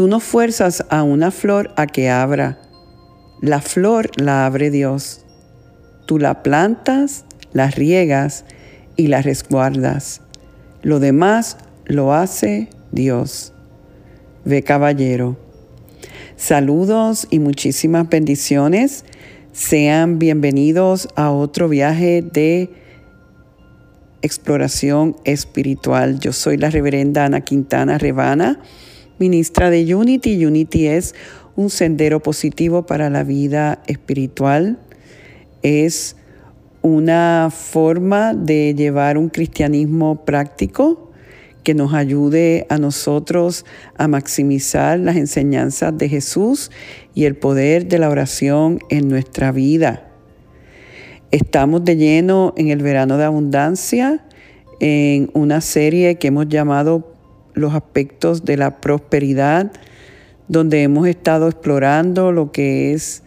Tú no fuerzas a una flor a que abra, la flor la abre Dios. Tú la plantas, la riegas y la resguardas. Lo demás lo hace Dios. Ve caballero. Saludos y muchísimas bendiciones. Sean bienvenidos a otro viaje de exploración espiritual. Yo soy la reverenda Ana Quintana Rebana, ministra de Unity. Unity es un sendero positivo para la vida espiritual. Es una forma de llevar un cristianismo práctico que nos ayude a nosotros a maximizar las enseñanzas de Jesús y el poder de la oración en nuestra vida. Estamos de lleno en el verano de abundancia, en una serie que hemos llamado Los aspectos de la prosperidad, donde hemos estado explorando lo que es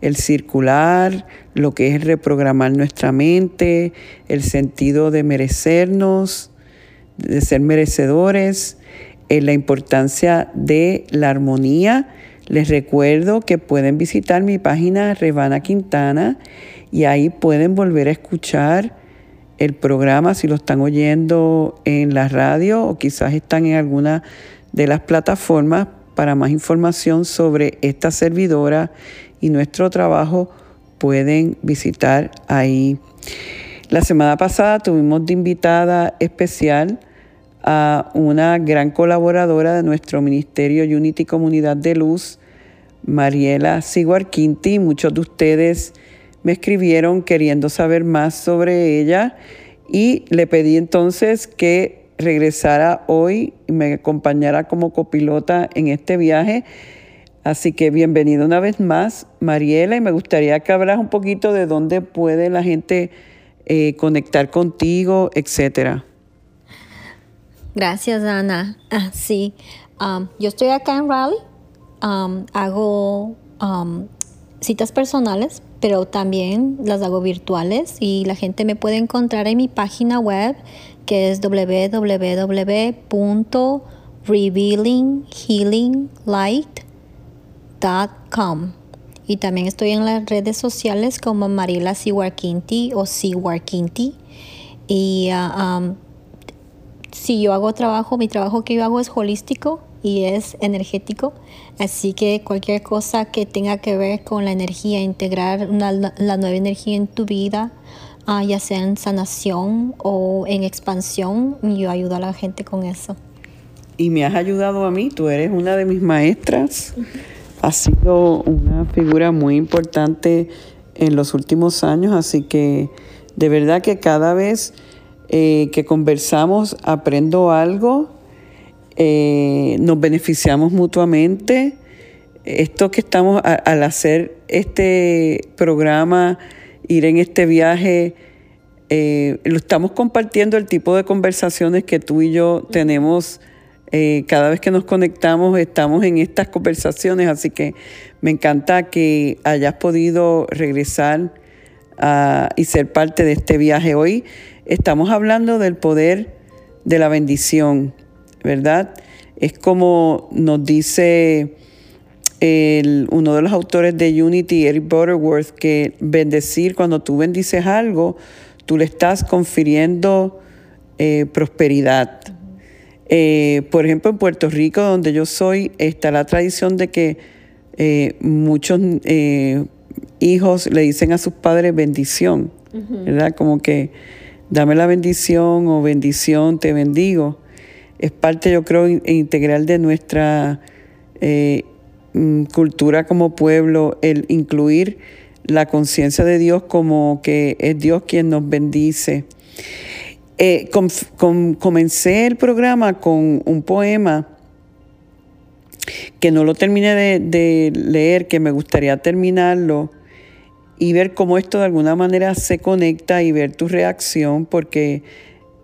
el circular, lo que es reprogramar nuestra mente, el sentido de merecernos, de ser merecedores, en la importancia de la armonía. Les recuerdo que pueden visitar mi página Rebana Quintana y ahí pueden volver a escuchar el programa si lo están oyendo en la radio o quizás están en alguna de las plataformas para más información sobre esta servidora y nuestro trabajo pueden visitar ahí. La semana pasada tuvimos de invitada especial a una gran colaboradora de nuestro ministerio Unity Comunidad de Luz, Mariela Siguarquinti. Muchos de ustedes me escribieron queriendo saber más sobre ella y le pedí entonces que regresara hoy y me acompañara como copilota en este viaje. Así que bienvenido una vez más, Mariela, y me gustaría que hablas un poquito de dónde puede la gente eh, conectar contigo, etcétera. Gracias, Ana. Ah, sí, um, yo estoy acá en Raleigh. Um, hago um, citas personales, pero también las hago virtuales y la gente me puede encontrar en mi página web que es www.revealinghealinglight.com. Y también estoy en las redes sociales como Marila Siwarkinti o Siwarkinti. Y uh, si yo hago trabajo, mi trabajo que yo hago es holístico y es energético, así que cualquier cosa que tenga que ver con la energía, integrar la nueva energía en tu vida, ah, ya sea en sanación o en expansión, yo ayudo a la gente con eso. Y me has ayudado a mí, tú eres una de mis maestras, has sido una figura muy importante en los últimos años, así que de verdad que cada vez eh, que conversamos, aprendo algo, eh, nos beneficiamos mutuamente. Esto que estamos al hacer este programa, ir en este viaje, eh, lo estamos compartiendo el tipo de conversaciones que tú y yo tenemos. cada vez que nos conectamos estamos en estas conversaciones, así que me encanta que hayas podido regresar y ser parte de este viaje hoy. Estamos hablando del poder de la bendición, ¿verdad? Es como nos dice uno de los autores de Unity, Eric Butterworth, que bendecir, cuando tú bendices algo, tú le estás confiriendo eh, prosperidad. Eh, por ejemplo, en Puerto Rico, donde yo soy, está la tradición de que eh, muchos hijos le dicen a sus padres bendición. ¿verdad? Como que dame la bendición o bendición, te bendigo. Es parte, yo creo, integral de nuestra eh, mm, cultura como pueblo, el incluir la conciencia de Dios como que es Dios quien nos bendice. Eh, comencé el programa con un poema que no lo terminé de, leer, que me gustaría terminarlo y ver cómo esto de alguna manera se conecta y ver tu reacción, porque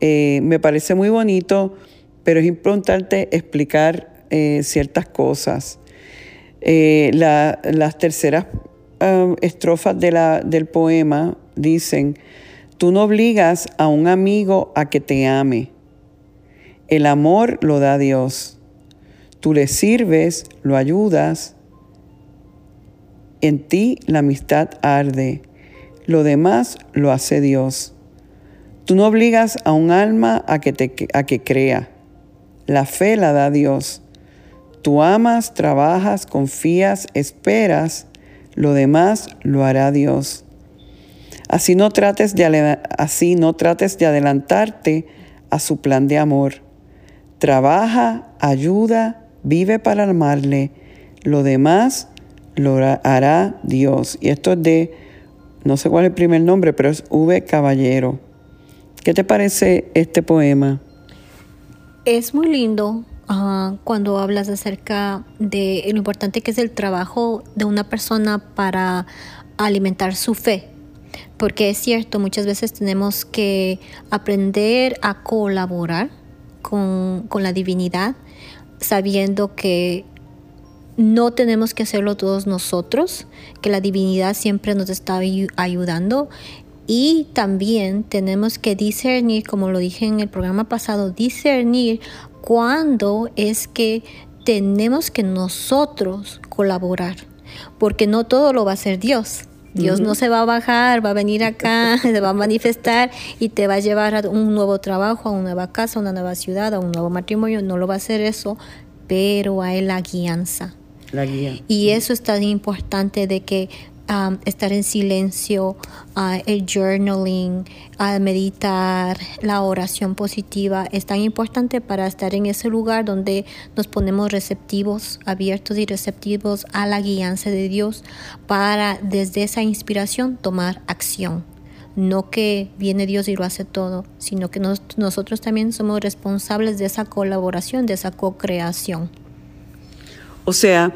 eh, me parece muy bonito, pero es importante explicar eh, ciertas cosas. las terceras Um, estrofas del poema dicen, tú no obligas a un amigo a que te ame. El amor lo da Dios. Tú le sirves, lo ayudas. En ti la amistad arde. Lo demás lo hace Dios. Tú no obligas a un alma a que, te, a que crea. La fe la da Dios. Tú amas, trabajas, confías, esperas lo demás lo hará Dios. Así no trates de, así no trates de adelantarte a su plan de amor. Trabaja, ayuda, vive para amarle. Lo demás lo hará Dios. Y esto es de, no sé cuál es el primer nombre, pero es V. Caballero. ¿Qué te parece este poema? Es muy lindo cuando hablas acerca de lo importante que es el trabajo de una persona para alimentar su fe. Porque es cierto, muchas veces tenemos que aprender a colaborar con, con la divinidad, sabiendo que no tenemos que hacerlo todos nosotros, que la divinidad siempre nos está ayudando y también tenemos que discernir, como lo dije en el programa pasado, discernir cuándo es que tenemos que nosotros colaborar, porque no todo lo va a hacer Dios. Dios no se va a bajar, va a venir acá, se va a manifestar y te va a llevar a un nuevo trabajo, a una nueva casa, a una nueva ciudad, a un nuevo matrimonio. No lo va a hacer eso, pero hay la guianza. La guía. Y eso es tan importante de que estar en silencio, el journaling, meditar, la oración positiva es tan importante para estar en ese lugar donde nos ponemos receptivos, abiertos y receptivos a la guianza de Dios para desde esa inspiración tomar acción. No que viene Dios y lo hace todo, sino que nosotros también somos responsables de esa colaboración, de esa co-creación. O sea,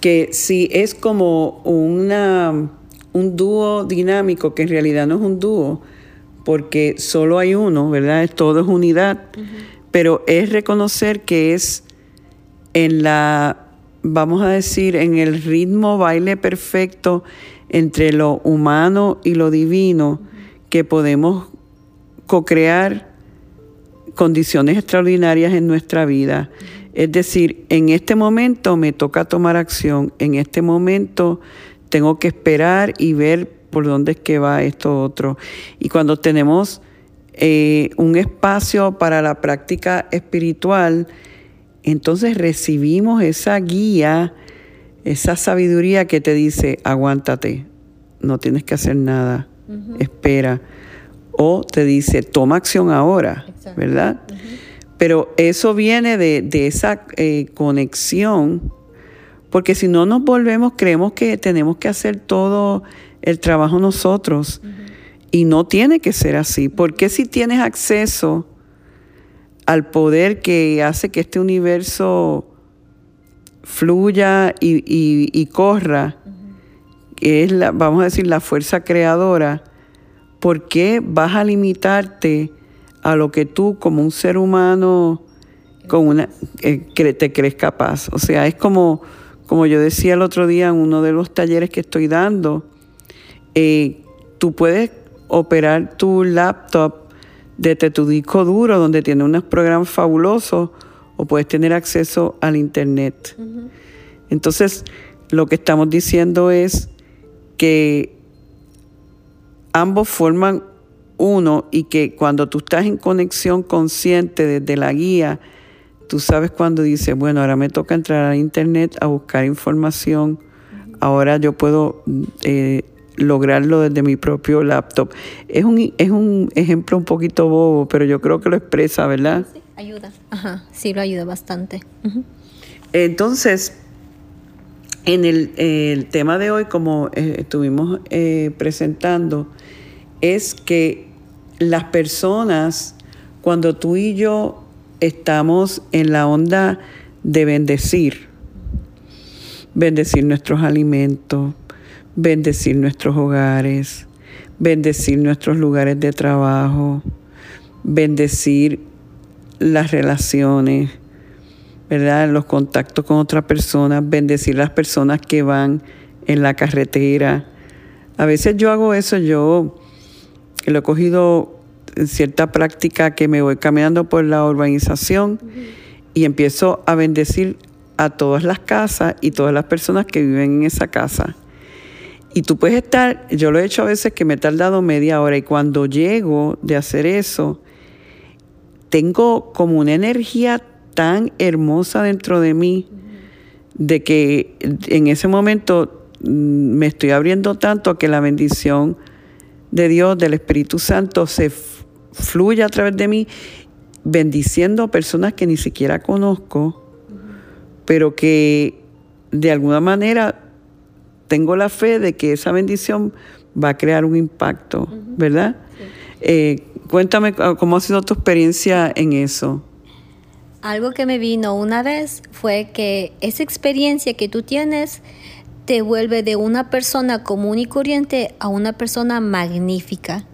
que si es como una, un dúo dinámico, que en realidad no es un dúo, porque solo hay uno, ¿verdad? Todo es unidad, pero es reconocer que es en la, vamos a decir, en el ritmo baile perfecto entre lo humano y lo divino, que podemos co-crear condiciones extraordinarias en nuestra vida. Es decir, en este momento me toca tomar acción, en este momento tengo que esperar y ver por dónde es que va esto otro. Y cuando tenemos eh, un espacio para la práctica espiritual, entonces recibimos esa guía, esa sabiduría que te dice, aguántate, no tienes que hacer nada, espera. O te dice, toma acción ahora, ¿verdad? Pero eso viene de, esa eh, conexión, porque si no nos volvemos, creemos que tenemos que hacer todo el trabajo nosotros. Y no tiene que ser así, porque si tienes acceso al poder que hace que este universo fluya y, corra, que es la, vamos a decir, la fuerza creadora, ¿por qué vas a limitarte a lo que tú como un ser humano con una eh, te crees capaz. O sea, es como, como yo decía el otro día en uno de los talleres que estoy dando, eh, tú puedes operar tu laptop desde tu disco duro donde tiene unos programas fabulosos o puedes tener acceso al internet. Entonces, lo que estamos diciendo es que ambos forman uno y que cuando tú estás en conexión consciente desde la guía, tú sabes cuando dices, bueno, ahora me toca entrar a internet a buscar información, ahora yo puedo eh, lograrlo desde mi propio laptop. Es un, es un ejemplo un poquito bobo, pero yo creo que lo expresa, ¿verdad? Sí, ayuda. Ajá, sí, lo ayuda bastante. Entonces, en el, tema de hoy, como eh, estuvimos eh, presentando, es que las personas, cuando tú y yo estamos en la onda de bendecir, bendecir nuestros alimentos, bendecir nuestros hogares, bendecir nuestros lugares de trabajo, bendecir las relaciones, ¿verdad? Los contactos con otras personas, bendecir las personas que van en la carretera. A veces yo hago eso, yo lo he cogido en cierta práctica que me voy caminando por la urbanización y empiezo a bendecir a todas las casas y todas las personas que viven en esa casa. Y tú puedes estar, yo lo he hecho a veces que me he tardado media hora y cuando llego de hacer eso, tengo como una energía tan hermosa dentro de mí de que en ese momento mm, me estoy abriendo tanto que la bendición de Dios, del Espíritu Santo, se fluya a través de mí, bendiciendo a personas que ni siquiera conozco, pero que de alguna manera tengo la fe de que esa bendición va a crear un impacto, ¿verdad? Eh, cuéntame cómo ha sido tu experiencia en eso. Algo que me vino una vez fue que esa experiencia que tú tienes te vuelve de una persona común y corriente a una persona magnífica.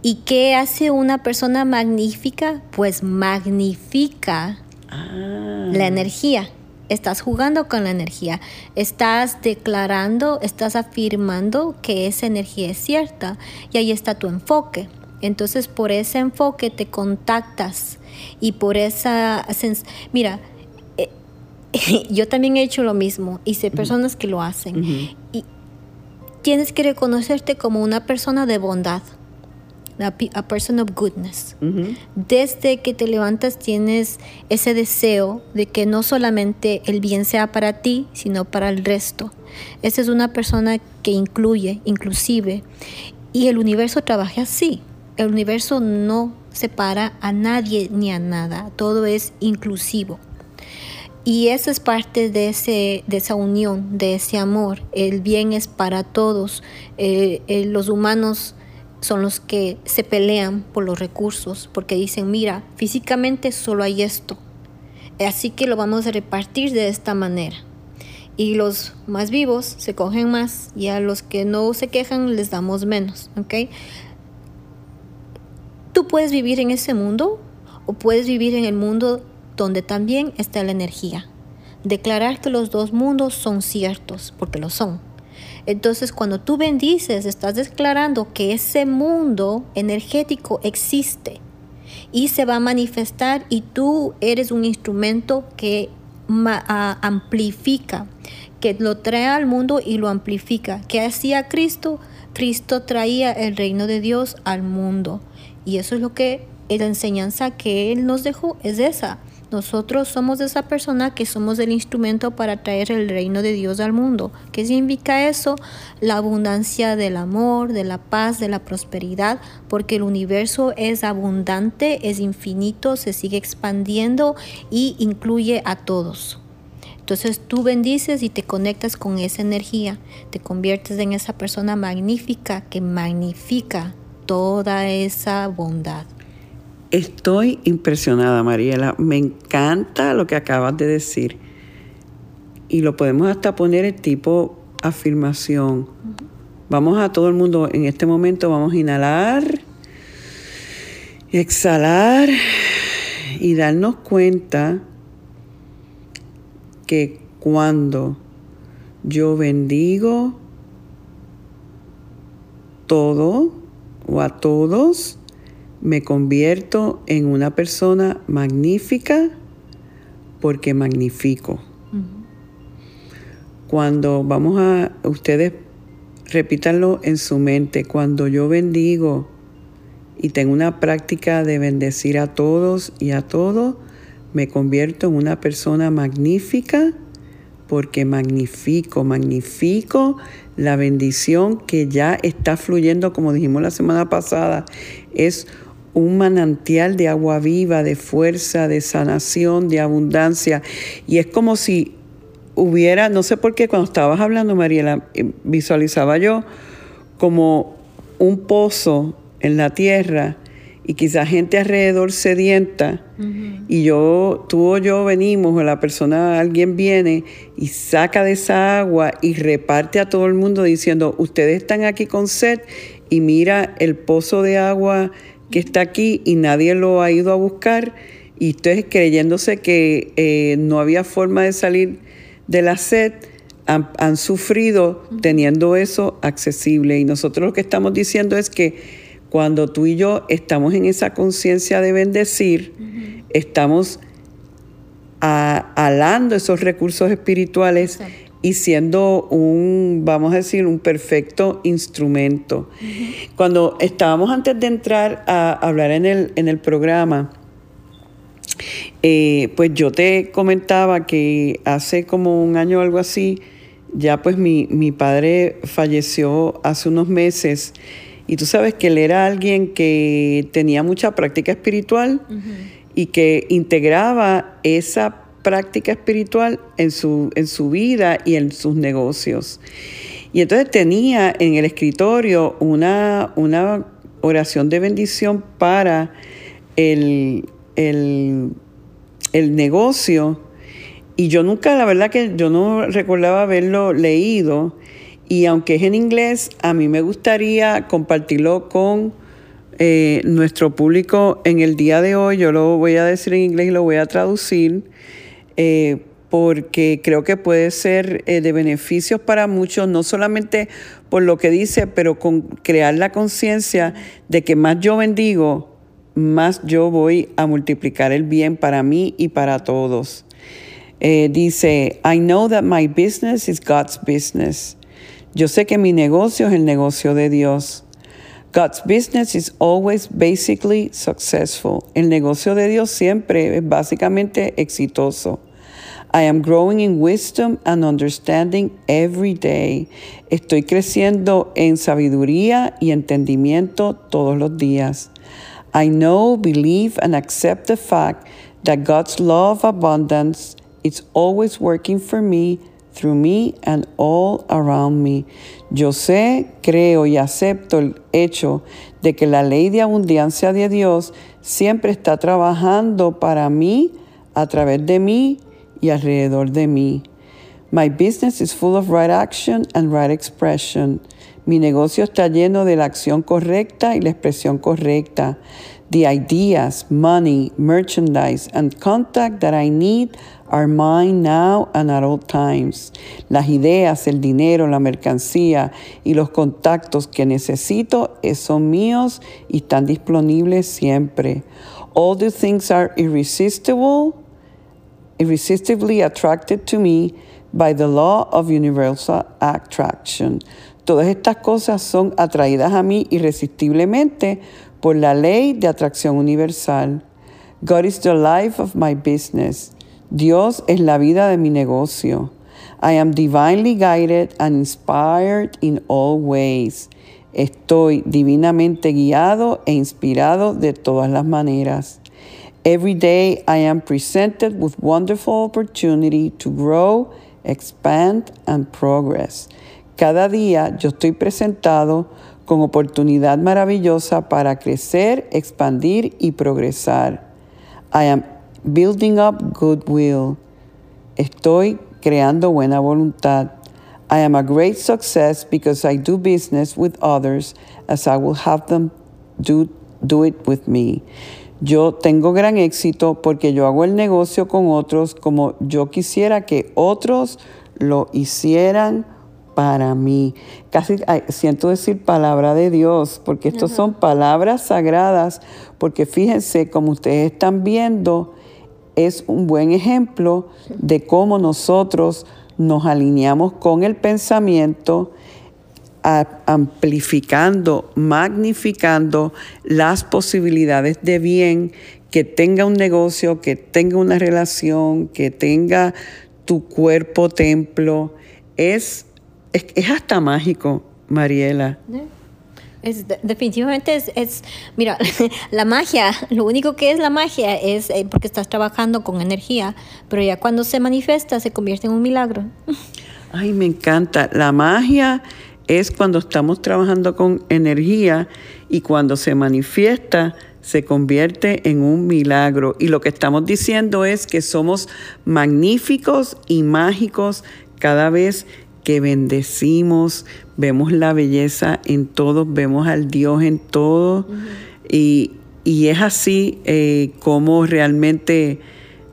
¿Y qué hace una persona magnífica? Pues magnifica ah. la energía. Estás jugando con la energía. Estás declarando, estás afirmando que esa energía es cierta. Y ahí está tu enfoque. Entonces por ese enfoque te contactas y por esa... Mira, yo también he hecho lo mismo y sé personas que lo hacen. Y tienes que reconocerte como una persona de bondad. A person of goodness. Desde que te levantas tienes ese deseo de que no solamente el bien sea para ti, sino para el resto. Esa es una persona que incluye, inclusive, y el universo trabaja así. El universo no separa a nadie ni a nada, todo es inclusivo. Y eso es parte de, ese, de esa unión, de ese amor. El bien es para todos. Eh, eh, los humanos son los que se pelean por los recursos, porque dicen, mira, físicamente solo hay esto. Así que lo vamos a repartir de esta manera. Y los más vivos se cogen más y a los que no se quejan les damos menos. ¿okay? Tú puedes vivir en ese mundo o puedes vivir en el mundo donde también está la energía. Declarar que los dos mundos son ciertos, porque lo son. Entonces, cuando tú bendices, estás declarando que ese mundo energético existe y se va a manifestar y tú eres un instrumento que amplifica, que lo trae al mundo y lo amplifica. ¿Qué hacía Cristo? Cristo traía el reino de Dios al mundo. Y eso es lo que la enseñanza que Él nos dejó es esa. Nosotros somos esa persona que somos el instrumento para traer el reino de Dios al mundo. ¿Qué significa eso? La abundancia del amor, de la paz, de la prosperidad, porque el universo es abundante, es infinito, se sigue expandiendo y incluye a todos. Entonces tú bendices y te conectas con esa energía, te conviertes en esa persona magnífica que magnifica toda esa bondad. Estoy impresionada, Mariela. Me encanta lo que acabas de decir. Y lo podemos hasta poner en tipo afirmación. Vamos a todo el mundo en este momento, vamos a inhalar, exhalar y darnos cuenta que cuando yo bendigo todo, o a todos, me convierto en una persona magnífica porque magnifico. Cuando vamos a, ustedes repítanlo en su mente, cuando yo bendigo y tengo una práctica de bendecir a todos y a todo, me convierto en una persona magnífica porque magnifico, magnifico la bendición que ya está fluyendo, como dijimos la semana pasada, es un manantial de agua viva, de fuerza, de sanación, de abundancia. Y es como si hubiera, no sé por qué, cuando estabas hablando, Mariela, eh, visualizaba yo como un pozo en la tierra y quizás gente alrededor sedienta y yo, tú o yo venimos o la persona, alguien viene y saca de esa agua y reparte a todo el mundo diciendo, ustedes están aquí con sed y mira el pozo de agua que está aquí y nadie lo ha ido a buscar. Y ustedes creyéndose que eh, no había forma de salir de la sed, han sufrido teniendo eso accesible. Y nosotros lo que estamos diciendo es que cuando tú y yo estamos en esa conciencia de bendecir, estamos alando esos recursos espirituales y siendo un, vamos a decir, un perfecto instrumento. Cuando estábamos antes de entrar a hablar en el, en el programa, eh, pues yo te comentaba que hace como un año o algo así, ya pues mi, mi padre falleció hace unos meses y tú sabes que él era alguien que tenía mucha práctica espiritual y que integraba esa práctica espiritual en su, en su vida y en sus negocios. Y entonces tenía en el escritorio una, una oración de bendición para el, el, el negocio. Y yo nunca, la verdad que yo no recordaba haberlo leído. Y aunque es en inglés, a mí me gustaría compartirlo con eh, nuestro público en el día de hoy. Yo lo voy a decir en inglés y lo voy a traducir. Eh, porque creo que puede ser eh, de beneficios para muchos, no solamente por lo que dice, pero con crear la conciencia de que más yo bendigo, más yo voy a multiplicar el bien para mí y para todos. dice, I know that my business is God's business. Yo sé que mi negocio es el negocio de Dios. God's business is always basically successful. El negocio de Dios siempre es básicamente exitoso. I am growing in wisdom and understanding every day. Estoy creciendo en sabiduría y entendimiento todos los días. I know, believe, and accept the fact that God's love abundance is always working for me through me and all around me. Yo sé, creo y acepto el hecho de que la ley de abundancia de Dios siempre está trabajando para mí, a través de mí y alrededor de mí. My business is full of right action and right expression. Mi negocio está lleno de la acción correcta y la expresión correcta. The ideas, money, merchandise, and contact that I need are mine now and at all times. Las ideas, el dinero, la mercancía y los contactos que necesito son míos y están disponibles siempre. All the things are irresistible, irresistibly attracted to me by the law of universal attraction. Todas estas cosas son atraídas a mí irresistiblemente por la ley de atracción universal. God is the life of my business. Dios es la vida de mi negocio. I am divinely guided and inspired in all ways. Estoy divinamente guiado e inspirado de todas las maneras. Every day I am presented with wonderful opportunity to grow, expand and progress. Cada día yo estoy presentado con oportunidad maravillosa para crecer, expandir y progresar. I am Building up goodwill. Estoy creando buena voluntad. I am a great success because I do business with others as I will have them do, do it with me. Yo tengo gran éxito porque yo hago el negocio con otros como yo quisiera que otros lo hicieran para mí. Casi siento decir palabra de Dios, porque estos son palabras sagradas, porque fíjense, como ustedes están viendo, es un buen ejemplo de cómo nosotros nos alineamos con el pensamiento, amplificando, magnificando las posibilidades de bien que tenga un negocio, que tenga una relación, que tenga tu cuerpo templo. Es es, hasta mágico, Mariela. Es, definitivamente es, mira, la magia, lo único que es la magia es eh, porque estás trabajando con energía, pero ya cuando se manifiesta se convierte en un milagro. Ay, me encanta. La magia es cuando estamos trabajando con energía y cuando se manifiesta se convierte en un milagro. Y lo que estamos diciendo es que somos magníficos y mágicos cada vez que bendecimos, vemos la belleza en todos, vemos al Dios en todo. y, es así eh, como realmente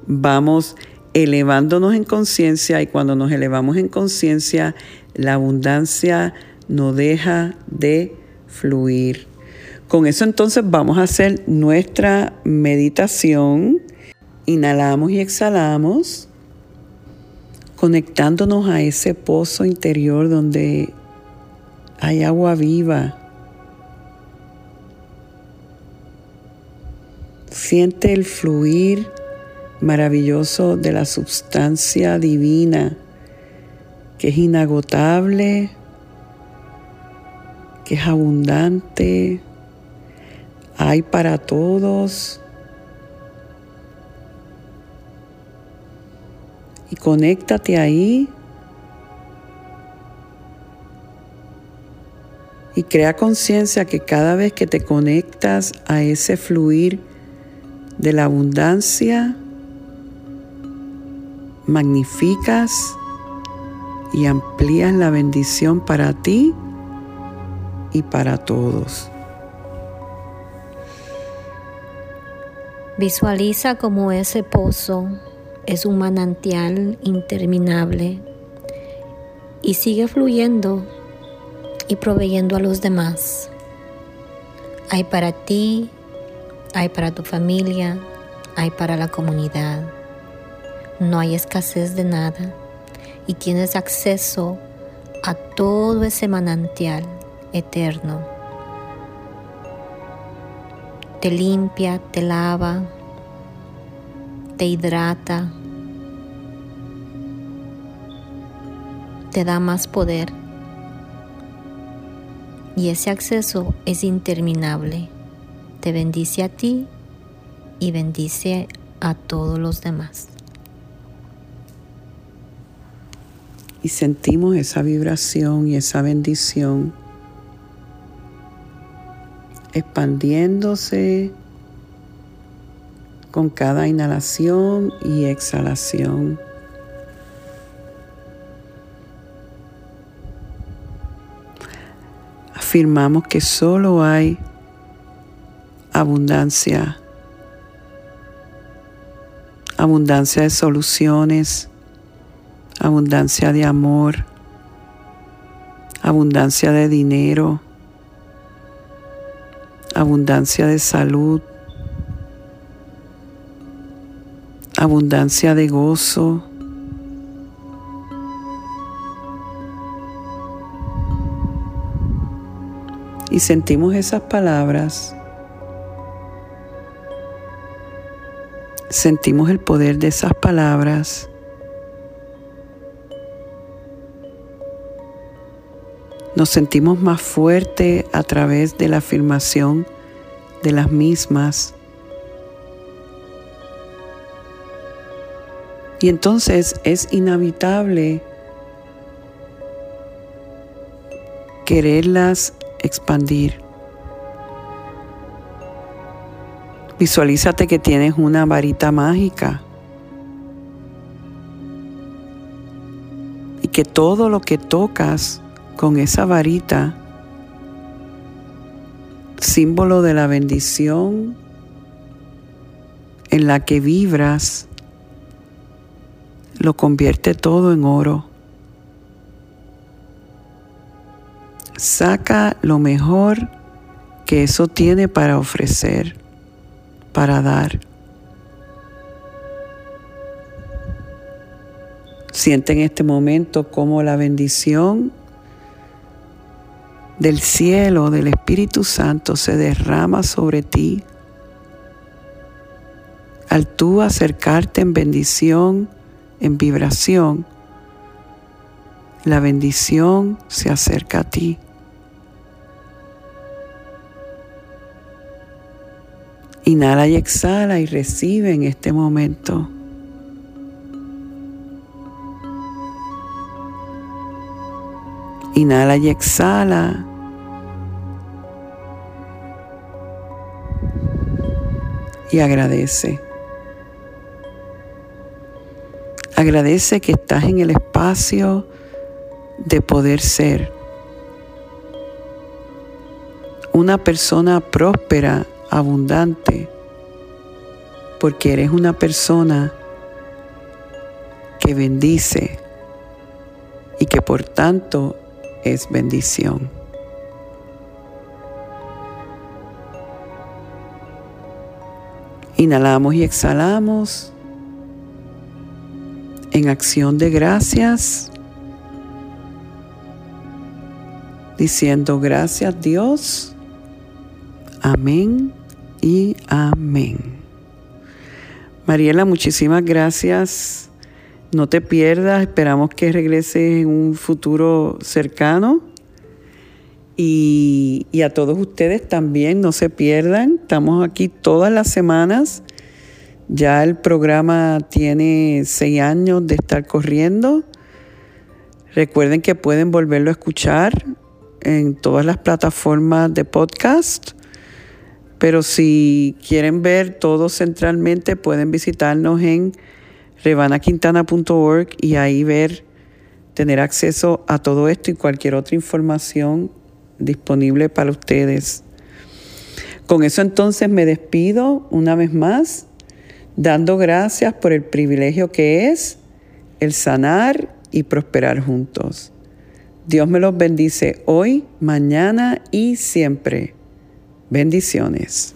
vamos elevándonos en conciencia y cuando nos elevamos en conciencia, la abundancia no deja de fluir. Con eso entonces vamos a hacer nuestra meditación. Inhalamos y exhalamos, conectándonos a ese pozo interior donde hay agua viva. Siente el fluir maravilloso de la sustancia divina que es inagotable, que es abundante, hay para todos. Y conéctate ahí y crea conciencia que cada vez que te conectas a ese fluir de la abundancia, magnificas y amplías la bendición para ti y para todos. Visualiza como ese pozo es un manantial interminable y sigue fluyendo y proveyendo a los demás. Hay para ti, hay para tu familia, hay para la comunidad. No hay escasez de nada y tienes acceso a todo ese manantial eterno. Te limpia, te lava, te hidrata, te da más poder. Y ese acceso es interminable. Te bendice a ti y bendice a todos los demás. y sentimos esa vibración y esa bendición expandiéndose con cada inhalación y exhalación. Afirmamos que solo hay abundancia, abundancia de soluciones, abundancia de amor, abundancia de dinero, abundancia de salud, abundancia de gozo. Y sentimos esas palabras. Sentimos el poder de esas palabras Nos sentimos más fuerte a través de la afirmación de las mismas. Y entonces es inevitable quererlas expandir. Visualízate que tienes una varita mágica y que todo lo que tocas con esa varita, símbolo de la bendición en la que vibras, lo convierte todo en oro. Saca lo mejor que eso tiene para ofrecer, para dar. Siente en este momento como la bendición del cielo, del Espíritu Santo, se derrama sobre ti. Al tú acercarte en bendición, en vibración, La bendición se acerca a ti. Inhala y exhala y recibe en este momento. Inhala y exhala. Y agradece. Agradece que estás en el espacio de poder ser una persona próspera, abundante, porque eres una persona que bendice y que por tanto es bendición. Inhalamos y exhalamos en acción de gracias, diciendo gracias Dios, amén y amén. Mariela, muchísimas gracias. No te pierdas, esperamos que regreses en un futuro cercano. Y, y, a todos ustedes también, no se pierdan. Estamos aquí todas las semanas. Ya el programa tiene seis años de estar corriendo. Recuerden que pueden volverlo a escuchar en todas las plataformas de podcast pero si quieren ver todo centralmente, pueden visitarnos en revanaquintana.org y ahí ver, tener acceso a todo esto y cualquier otra información disponible para ustedes. Con eso entonces me despido una vez más, dando gracias por el privilegio que es el sanar y prosperar juntos. Dios me los bendice hoy, mañana y siempre. Bendiciones.